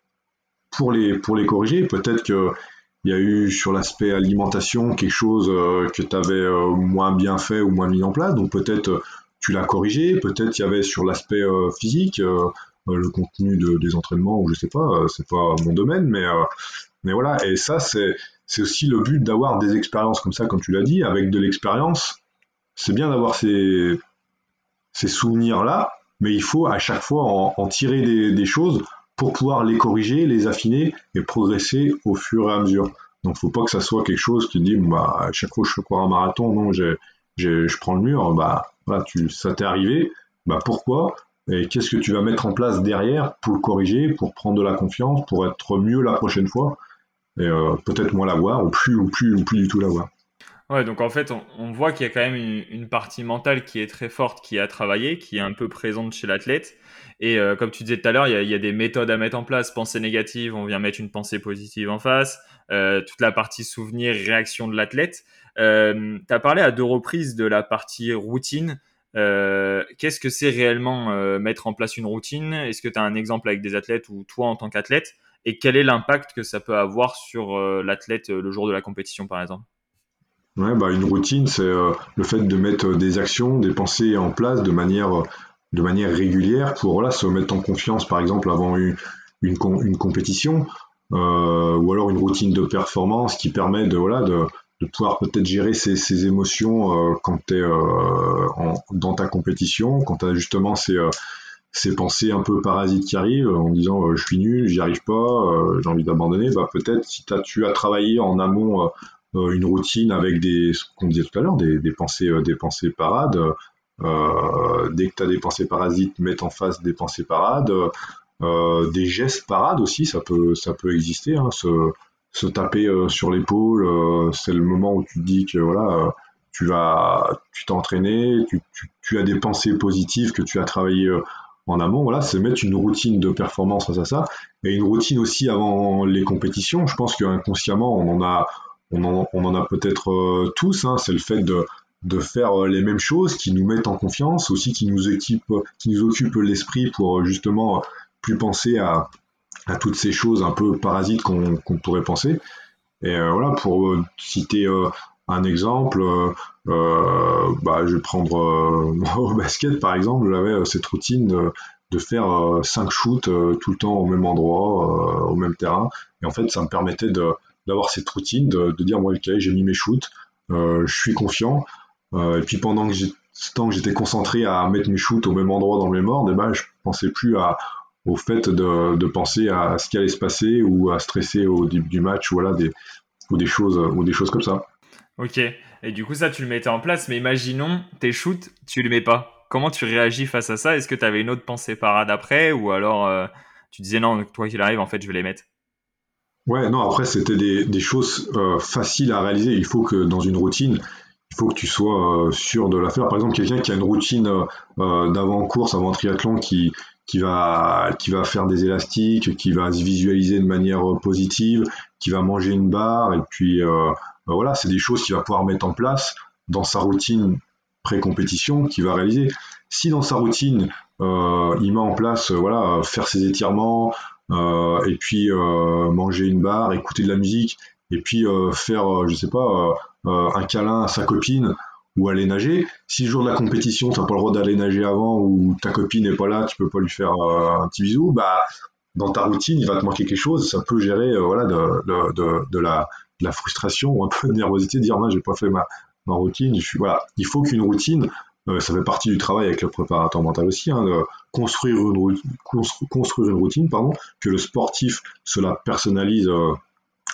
pour les, pour les corriger. Peut-être qu'il y a eu sur l'aspect alimentation quelque chose que tu avais moins bien fait ou moins mis en place, donc peut-être tu l'as corrigé, peut-être il y avait sur l'aspect physique, le contenu de, des entraînements, ou je sais pas, c'est pas mon domaine, mais, mais voilà, et ça c'est c'est aussi le but d'avoir des expériences comme ça, comme tu l'as dit, avec de l'expérience. C'est bien d'avoir ces, ces souvenirs-là, mais il faut à chaque fois en, tirer des, choses pour pouvoir les corriger, les affiner et progresser au fur et à mesure. Donc, il faut pas que ça soit quelque chose qui dit, bah, à chaque fois que je fais courir un marathon, non, je prends le mur, bah, voilà, tu, ça t'est arrivé, bah, pourquoi et qu'est-ce que tu vas mettre en place derrière pour le corriger, pour prendre de la confiance, pour être mieux la prochaine fois et euh, peut-être moins l'avoir ou plus ou plus ou plus du tout l'avoir? Ouais, donc en fait, on, voit qu'il y a quand même une, partie mentale qui est très forte, qui a travaillé, qui est un peu présente chez l'athlète. Et euh, comme tu disais tout à l'heure, il y, a, des méthodes à mettre en place. Pensée négative, on vient mettre une pensée positive en face. Euh, toute la partie souvenir, réaction de l'athlète. Euh, tu as parlé à deux reprises de la partie routine. Qu'est-ce que c'est réellement mettre en place une routine? Est-ce que tu as un exemple avec des athlètes ou toi en tant qu'athlète? Et quel est l'impact que ça peut avoir sur euh, l'athlète euh, le jour de la compétition, par exemple? Ouais, bah, une routine, c'est euh, le fait de mettre des actions, des pensées en place de manière, de manière régulière pour voilà, se mettre en confiance, par exemple, avant une, une, compétition, ou alors une routine de performance qui permet de, voilà, de, de pouvoir peut-être gérer ses, ses émotions quand tu es dans ta compétition, quand tu as justement ces ces pensées un peu parasites qui arrivent en disant euh, je suis nul, j'y arrive pas, euh, j'ai envie d'abandonner, bah peut-être si as, tu as travaillé en amont euh, une routine avec des, ce qu'on disait tout à l'heure, des, des, pensées, des pensées parades, dès que tu as des pensées parasites, mettre en face des pensées parades, des gestes parades aussi, ça peut, ça peut exister, hein, se, se, taper sur l'épaule, c'est le moment où tu te dis que voilà, tu vas, tu t'es entraîné, tu, tu, tu, as des pensées positives que tu as travaillé en amont, voilà, c'est mettre une routine de performance face à ça, et une routine aussi avant les compétitions. Je pense qu'inconsciemment, on en a, on en, a peut-être euh, tous. Hein, c'est le fait de, faire euh, les mêmes choses qui nous mettent en confiance, aussi qui nous équipe, qui nous occupent l'esprit pour euh, justement plus penser à, à toutes ces choses un peu parasites qu'on pourrait penser. Et voilà, pour citer un exemple, bah, je vais prendre au basket par exemple, j'avais cette routine de, de faire 5 shoots tout le temps au même endroit, au même terrain. Et en fait, ça me permettait de, d'avoir cette routine, de, dire, moi, ok, j'ai mis mes shoots, je suis confiant. et puis pendant que tant que j'étais concentré à mettre mes shoots au même endroit dans le même ordre, eh ben, je pensais plus au fait de, penser à ce qui allait se passer ou à stresser au début du match, voilà, des, ou des choses, ou des choses comme ça. Ok. Et du coup, ça, tu le mettais en place. Mais imaginons, tes shoots, tu le mets pas. Comment tu réagis face à ça? Est-ce que tu avais une autre pensée parade après? Ou alors, euh, tu disais non, toi qu'il arrive, en fait, je vais les mettre? Ouais, non, après, c'était des, choses euh, faciles à réaliser. Il faut que dans une routine, il faut que tu sois euh, sûr de la faire. Par exemple, quelqu'un qui a une routine d'avant-course, avant triathlon, qui, qui va, qui va faire des élastiques, qui va se visualiser de manière positive, qui va manger une barre, et puis euh, ben voilà, c'est des choses qu'il va pouvoir mettre en place dans sa routine pré-compétition qu'il va réaliser. Si dans sa routine, euh, il met en place, euh, voilà, faire ses étirements, euh, et puis euh, manger une barre, écouter de la musique, et puis euh, faire, je sais pas, un câlin à sa copine ou aller nager. Si le jour de la compétition, tu n'as pas le droit d'aller nager avant ou ta copine n'est pas là, tu peux pas lui faire un petit bisou, bah dans ta routine, il va te manquer quelque chose. Ça peut gérer voilà de, de, la frustration ou un peu de nervosité, de dire j'ai pas fait ma, ma routine. Je suis, voilà, il faut qu'une routine, euh, ça fait partie du travail avec le préparateur mental aussi, hein, de construire une, construire une routine, pardon, que le sportif se la personnalise euh,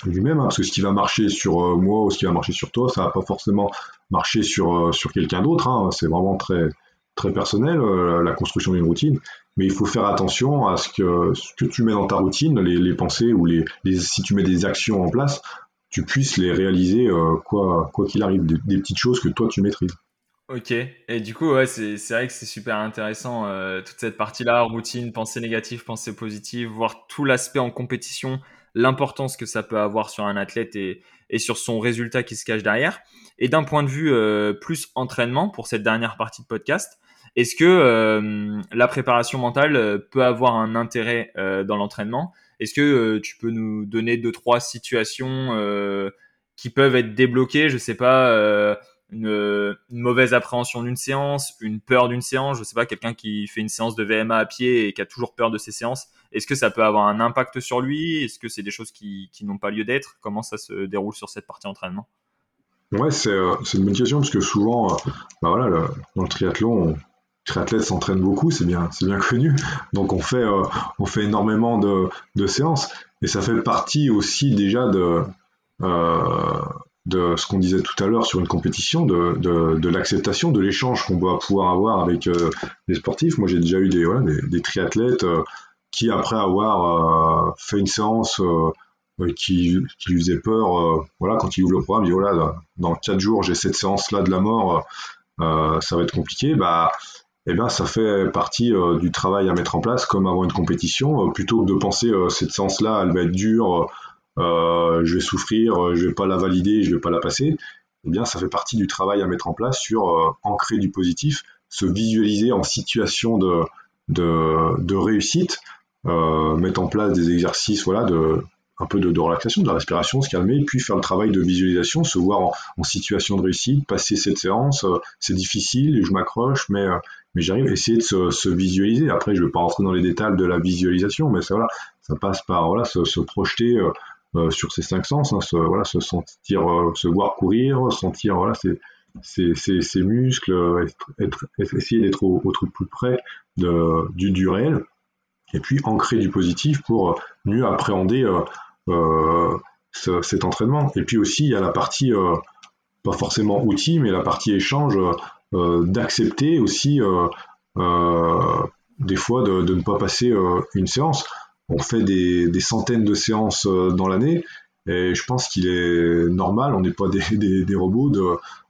lui-même, hein, parce que ce qui va marcher sur euh, moi ou ce qui va marcher sur toi, ça va pas forcément marcher sur, sur quelqu'un d'autre. Hein, c'est vraiment très, très personnel, la construction d'une routine. Mais il faut faire attention à ce que, ce que tu mets dans ta routine, les, pensées ou les, les, si tu mets des actions en place, tu puisses les réaliser euh, quoi qu'il arrive, des, petites choses que toi tu maîtrises. Ok, et du coup, ouais, c'est vrai que c'est super intéressant, euh, toute cette partie-là, routine, pensée négative, pensée positive, voir tout l'aspect en compétition, l'importance que ça peut avoir sur un athlète et, et, sur son résultat qui se cache derrière. Et d'un point de vue euh, plus entraînement, pour cette dernière partie de podcast, est-ce que euh, la préparation mentale peut avoir un intérêt dans l'entraînement? Est-ce que tu peux nous donner deux trois situations qui peuvent être débloquées? Je sais pas, une, une, mauvaise appréhension d'une séance, une peur d'une séance. Je sais pas, quelqu'un qui fait une séance de VMA à pied et qui a toujours peur de ses séances. Est-ce que ça peut avoir un impact sur lui? Est-ce que c'est des choses qui, qui n'ont pas lieu d'être? Comment ça se déroule sur cette partie entraînement? Ouais, c'est une bonne question parce que souvent, bah voilà, dans le triathlon, triathlètes s'entraînent beaucoup, c'est bien, bien connu. Donc on fait, euh, on fait énormément de, de, séances et ça fait partie aussi déjà de, euh, de ce qu'on disait tout à l'heure sur une compétition, de, de, de l'acceptation, de l'échange qu'on doit pouvoir avoir avec euh, les sportifs. Moi j'ai déjà eu des, des, triathlètes euh, qui après avoir euh, fait une séance qui, qui lui faisait peur, voilà, quand il ouvre le programme, il dit voilà, dans quatre jours j'ai cette séance là de la mort, ça va être compliqué. Bah eh bien, ça fait partie du travail à mettre en place, comme avant une compétition, plutôt que de penser cette séance-là, elle va être dure, je vais souffrir, je vais pas la valider, je vais pas la passer. Eh bien, ça fait partie du travail à mettre en place sur ancrer du positif, se visualiser en situation de, de, de réussite, mettre en place des exercices, voilà, de un peu de, relaxation, de la respiration, se calmer, puis faire le travail de visualisation, se voir en, situation de réussite, passer cette séance, c'est difficile, je m'accroche, mais mais j'arrive essayer de se, se, visualiser. Après, je ne vais pas rentrer dans les détails de la visualisation, mais ça, voilà, ça passe par voilà, se, se projeter euh, euh sur ces cinq sens, hein, se, voilà, se sentir, euh, se voir courir, sentir ses, muscles, euh, essayer d'être au, au, truc plus près de, du, réel, et puis ancrer du positif pour mieux appréhender ce, cet entraînement. Et puis aussi, il y a la partie, pas forcément outil, mais la partie échange euh, d'accepter aussi euh, euh, des fois de, ne pas passer une séance. On fait des, centaines de séances dans l'année et je pense qu'il est normal, on n'est pas des, robots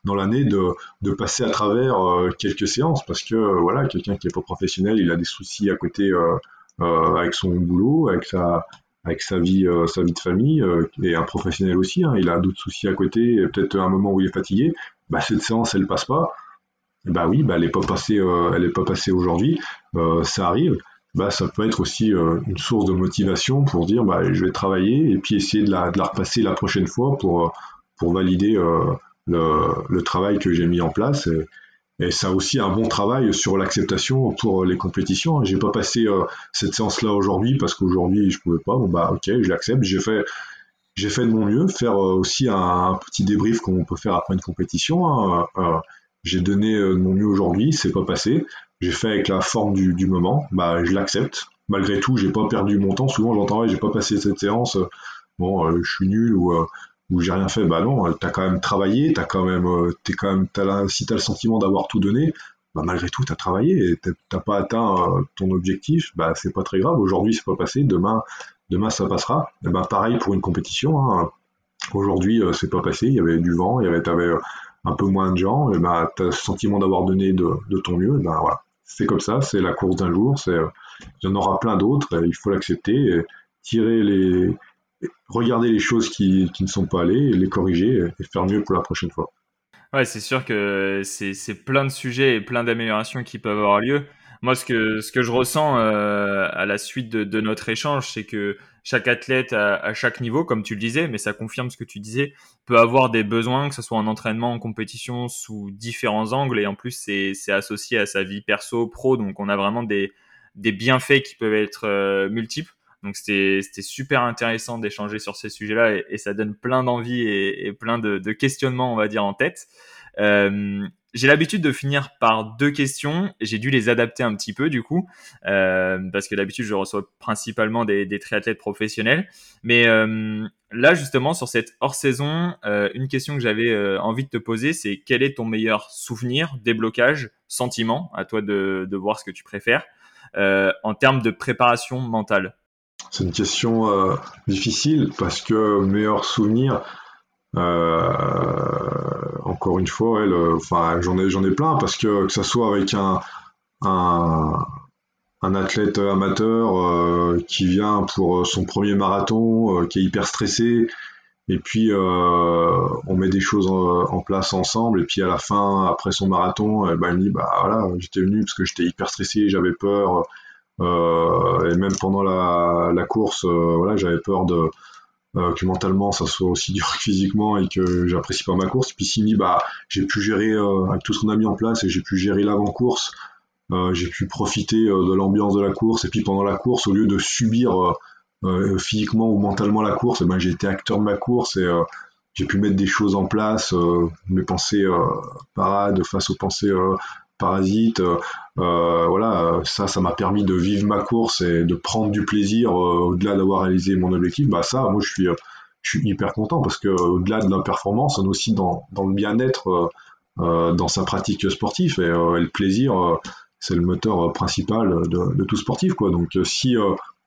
dans l'année de, passer à travers euh, quelques séances parce que euh, voilà, quelqu'un qui est pas professionnel, il a des soucis à côté euh, avec son boulot, avec sa, vie, de famille et un professionnel aussi. Hein, il a d'autres soucis à côté, peut-être un moment où il est fatigué. Bah, cette séance, elle passe pas bah oui, bah elle n'est pas passée, euh, elle est pas passée aujourd'hui, euh, ça arrive. Bah ça peut être aussi euh, une source de motivation pour dire bah je vais travailler et puis essayer de la, de la repasser la prochaine fois pour pour valider le, le, travail que j'ai mis en place. Et, ça a aussi un bon travail sur l'acceptation pour les compétitions. J'ai pas passé cette séance-là aujourd'hui parce qu'aujourd'hui je pouvais pas. Bon bah ok, je l'accepte. J'ai fait j'ai fait de mon mieux. Faire aussi un, un petit débrief qu'on peut faire après une compétition. Hein, j'ai donné de mon mieux aujourd'hui, c'est pas passé, j'ai fait avec la forme du, moment, bah je l'accepte. Malgré tout, j'ai pas perdu mon temps. Souvent, j'entends, j'ai pas passé cette séance, bon, je suis nul ou ou j'ai rien fait, bah non, t'as quand même travaillé, t'as quand même, t'es quand même, si t'as le sentiment d'avoir tout donné, bah malgré tout, t'as travaillé et t'as pas atteint ton objectif, bah c'est pas très grave. Aujourd'hui, c'est pas passé, demain, demain ça passera. Et bah pareil pour une compétition. Hein. Aujourd'hui, c'est pas passé, il y avait du vent, il y avait, un peu moins de gens, et bah t'as le sentiment d'avoir donné de, de, ton mieux, bah voilà, c'est comme ça, c'est la course d'un jour, c'est, il y en aura plein d'autres, il faut l'accepter, tirer les, regarder les choses qui, qui, ne sont pas allées, les corriger et faire mieux pour la prochaine fois. Ouais, c'est sûr que c'est plein de sujets et plein d'améliorations qui peuvent avoir lieu. Moi, ce que, ce que je ressens euh, à la suite de, de notre échange, c'est que chaque athlète à, à, chaque niveau, comme tu le disais, mais ça confirme ce que tu disais, peut avoir des besoins, que ce soit en entraînement, en compétition, sous différents angles, et en plus c'est associé à sa vie perso, pro, donc on a vraiment des, des bienfaits qui peuvent être euh, multiples. Donc c'était super intéressant d'échanger sur ces sujets-là et, ça donne plein d'envie et, et, plein de, de, questionnements, on va dire, en tête. Euh, j'ai l'habitude de finir par deux questions. J'ai dû les adapter un petit peu du coup, euh, parce que d'habitude je reçois principalement des, triathlètes professionnels. Mais euh, là justement sur cette hors saison, euh, une question que j'avais envie de te poser, c'est quel est ton meilleur souvenir, déblocage, sentiment? À toi de, voir ce que tu préfères en termes de préparation mentale. C'est une question difficile parce que meilleur souvenir, encore une fois, enfin j'en ai j'en ai plein parce que que ça soit avec un un, un athlète amateur euh, qui vient pour son premier marathon, qui est hyper stressé, et puis on met des choses en, place ensemble, et puis à la fin, après son marathon, eh ben, il me dit bah voilà, j'étais venu parce que j'étais hyper stressé, j'avais peur euh, et même pendant la, la course, euh, voilà, j'avais peur de euh, que mentalement ça soit aussi dur que physiquement et que j'apprécie pas ma course. Puis Simi, bah, j'ai pu gérer avec tout ce qu'on a mis en place et j'ai pu gérer l'avant-course. j'ai pu profiter de l'ambiance de la course et puis pendant la course, au lieu de subir physiquement ou mentalement la course, eh ben, j'ai été acteur de ma course et j'ai pu mettre des choses en place, mes pensées parades face aux pensées parasite. Euh, euh, voilà, ça, ça m'a permis de vivre ma course et de prendre du plaisir euh, au-delà d'avoir réalisé mon objectif. Bah ça, moi, je suis, hyper content parce que au-delà de la performance, on est aussi dans, le bien-être dans sa pratique sportive et, le plaisir, c'est le moteur principal de, de, tout sportif, quoi. Donc, si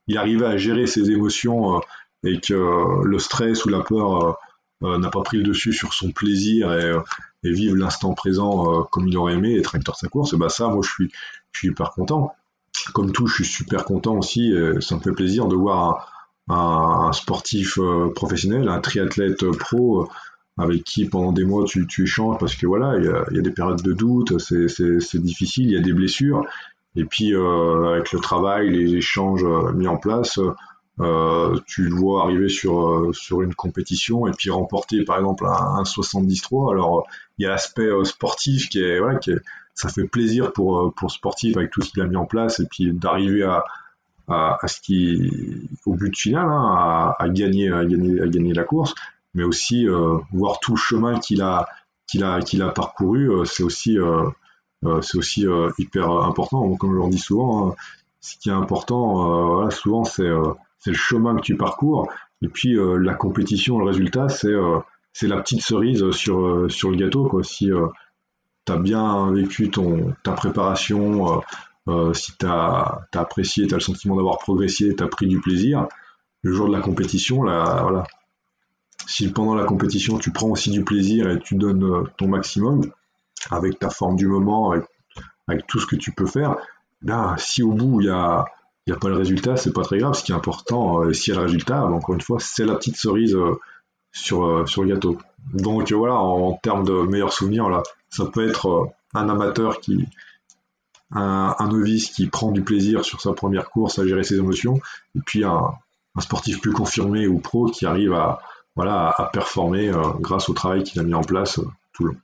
il arrivait à gérer ses émotions et que le stress ou la peur n'a pas pris le dessus sur son plaisir et, et vivre l'instant présent euh, comme il aurait aimé, être acteur de sa course, et bah ça, moi, je suis, je suis hyper content. Comme tout, je suis super content aussi. Et ça me fait plaisir de voir un, sportif euh, professionnel, un triathlète pro euh, avec qui pendant des mois tu, échanges parce que voilà, il y a, des périodes de doute, c'est difficile, il y a des blessures. Et puis euh, avec le travail, les échanges mis en place, euh, tu le vois arriver sur, euh, sur une compétition et puis remporter par exemple un, un 73. Alors il y a l'aspect euh, sportif qui est, voilà, qui est, ça fait plaisir pour, pour sportif avec tout ce qu'il a mis en place et puis d'arriver à, à, à, ce qui au but final hein, à, à, gagner à gagner à gagner la course mais aussi euh, voir tout le chemin qu'il a qu'il a qu'il a parcouru c'est aussi euh, c'est aussi hyper important comme je le dis souvent hein, ce qui est important voilà, souvent c'est c'est le chemin que tu parcours. Et puis euh, la compétition, le résultat, c'est euh, la petite cerise sur, euh, sur le gâteau. Quoi. Si tu as bien vécu ta préparation, si tu as, apprécié, tu as le sentiment d'avoir progressé, tu as pris du plaisir, le jour de la compétition, si pendant la compétition tu prends aussi du plaisir et tu donnes ton maximum, avec ta forme du moment, avec, avec tout ce que tu peux faire, si au bout il y a il n'y a pas le résultat, c'est pas très grave. Ce qui est important, euh, s'il y a le résultat, bah, encore une fois, c'est la petite cerise euh, sur, euh, sur le gâteau. Donc voilà, en, termes de meilleurs souvenirs, là, ça peut être un amateur qui, un, novice qui prend du plaisir sur sa première course à gérer ses émotions, et puis un, sportif plus confirmé ou pro qui arrive à, voilà, à performer grâce au travail qu'il a mis en place tout le long.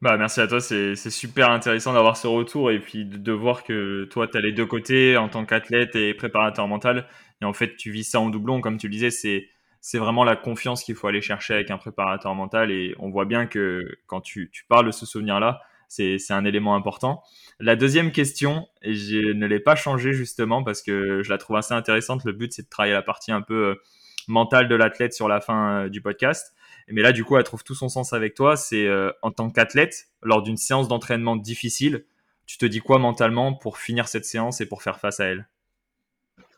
Bah, merci à toi, c'est super intéressant d'avoir ce retour et puis de, voir que toi, tu as les deux côtés en tant qu'athlète et préparateur mental. Et en fait, tu vis ça en doublon, comme tu disais, c'est vraiment la confiance qu'il faut aller chercher avec un préparateur mental. Et on voit bien que quand tu, tu parles de ce souvenir-là, c'est un élément important. La deuxième question, et je ne l'ai pas changée justement parce que je la trouve assez intéressante. Le but, c'est de travailler la partie un peu mentale de l'athlète sur la fin du podcast. Mais là, du coup, elle trouve tout son sens avec toi. C'est en tant qu'athlète, lors d'une séance d'entraînement difficile, tu te dis quoi mentalement pour finir cette séance et pour faire face à elle?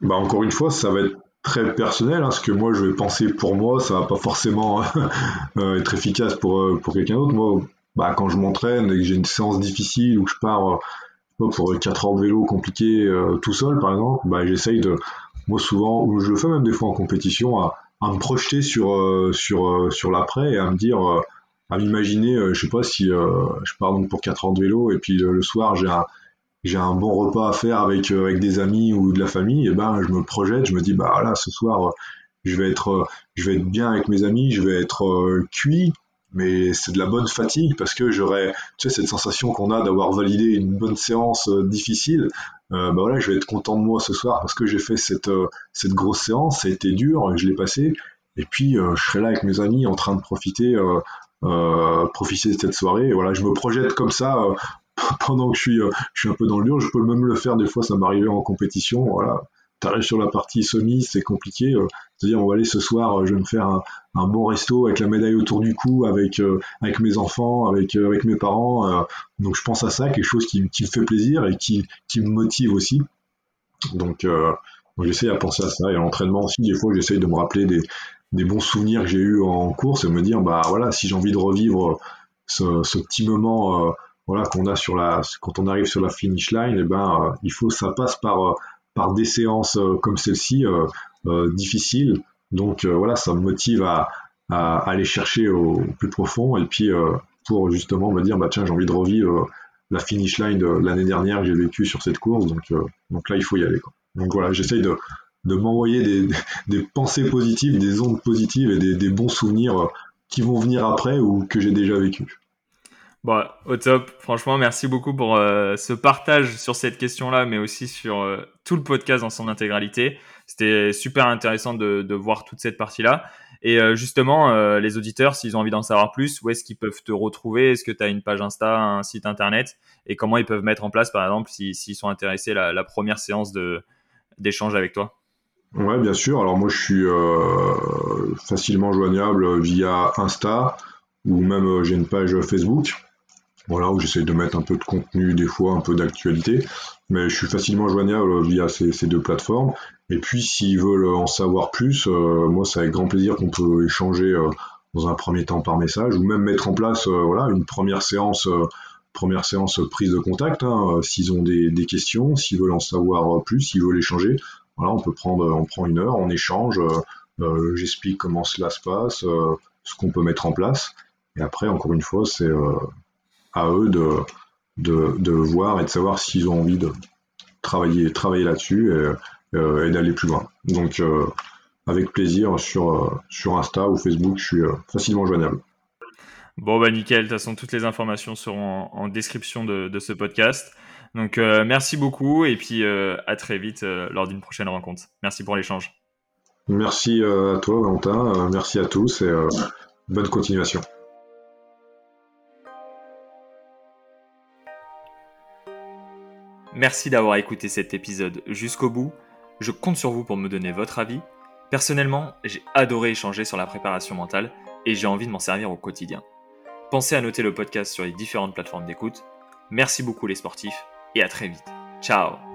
Bah Encore une fois, ça va être très personnel. Hein, ce que moi je vais penser pour moi, ça va pas forcément euh, être efficace pour, euh, pour quelqu'un d'autre. Moi, bah, quand je m'entraîne et que j'ai une séance difficile ou que je pars euh, pour 4 heures de vélo compliqué tout seul, par exemple, bah, j'essaye de, moi souvent, ou je le fais même des fois en compétition, à, à me projeter sur, sur, sur l'après et à me dire à m'imaginer, euh, je sais pas si euh, je pars donc pour 4 heures de vélo et puis le, soir j'ai un j'ai un bon repas à faire avec euh, avec des amis ou de la famille, et ben je me projette, je me dis bah là ce soir je vais être je vais être bien avec mes amis, je vais être cuit, mais c'est de la bonne fatigue parce que j'aurais tu sais cette sensation qu'on a d'avoir validé une bonne séance difficile. bah voilà, je vais être content de moi ce soir parce que j'ai fait cette cette grosse séance, ça a été dur, je l'ai passé. Et puis je serai là avec mes amis en train de profiter euh, profiter de cette soirée. Voilà, je me projette comme ça euh, pendant que je suis, euh, je suis un peu dans le dur. Je peux même le faire des fois, ça m'arrivait en compétition. Voilà, t'arrives sur la partie semi, c'est compliqué. C'est-à-dire, on va aller ce soir, je vais me faire un, bon resto avec la médaille autour du cou, avec avec mes enfants, avec mes parents. donc, je pense à ça, quelque chose qui, me fait plaisir et qui, me motive aussi. Donc, j'essaie à penser à ça. Et à l'entraînement aussi, des fois, j'essaie de me rappeler des, bons souvenirs que j'ai eu en course et me dire bah voilà si j'ai envie de revivre ce, petit moment euh, voilà qu'on a sur la quand on arrive sur la finish line et eh ben euh, il faut ça passe par euh, par des séances comme celle-ci difficiles donc voilà ça me motive à, à, aller chercher au, plus profond et puis pour justement me dire bah tiens j'ai envie de revivre la finish line de l'année dernière que j'ai vécu sur cette course donc donc là il faut y aller quoi. donc voilà j'essaye de de m'envoyer des, des, pensées positives, des ondes positives et des, des, bons souvenirs euh, qui vont venir après ou que j'ai déjà vécu. Bon, au top. Franchement, merci beaucoup pour euh, ce partage sur cette question-là, mais aussi sur euh, tout le podcast dans son intégralité. C'était super intéressant de, voir toute cette partie-là. Et justement, les auditeurs, s'ils ont envie d'en savoir plus, où est-ce qu'ils peuvent te retrouver? Est-ce que tu as une page Insta, un site internet? Et comment ils peuvent mettre en place, par exemple, s'ils sont intéressés, la, la première séance d'échange avec toi? Ouais, bien sûr. Alors moi, je suis euh, facilement joignable via Insta ou même euh, j'ai une page Facebook. Voilà, où j'essaie de mettre un peu de contenu, des fois un peu d'actualité, mais je suis facilement joignable via ces, deux plateformes. Et puis, s'ils veulent en savoir plus, euh, moi, c'est avec grand plaisir qu'on peut échanger dans un premier temps par message, ou même mettre en place, voilà, une première séance, première séance prise de contact. Hein, s'ils ont des, des questions, s'ils veulent en savoir plus, s'ils veulent échanger, voilà, on peut prendre, on prend une heure, on échange, euh, euh, j'explique comment cela se passe, euh, ce qu'on peut mettre en place. Et après, encore une fois, c'est à eux de, de, voir et de savoir s'ils ont envie de travailler, travailler là-dessus et, d'aller plus loin. Donc, avec plaisir sur, sur Insta ou Facebook, je suis facilement joignable. Bon, bah nickel. De toute façon, toutes les informations seront en, description de, de, ce podcast. Donc euh, merci beaucoup et puis euh, à très vite euh, lors d'une prochaine rencontre. Merci pour l'échange. Merci à toi Valentin, merci à tous et bonne continuation. Merci d'avoir écouté cet épisode jusqu'au bout. Je compte sur vous pour me donner votre avis. Personnellement, j'ai adoré échanger sur la préparation mentale et j'ai envie de m'en servir au quotidien. Pensez à noter le podcast sur les différentes plateformes d'écoute. Merci beaucoup les sportifs et à très vite. Ciao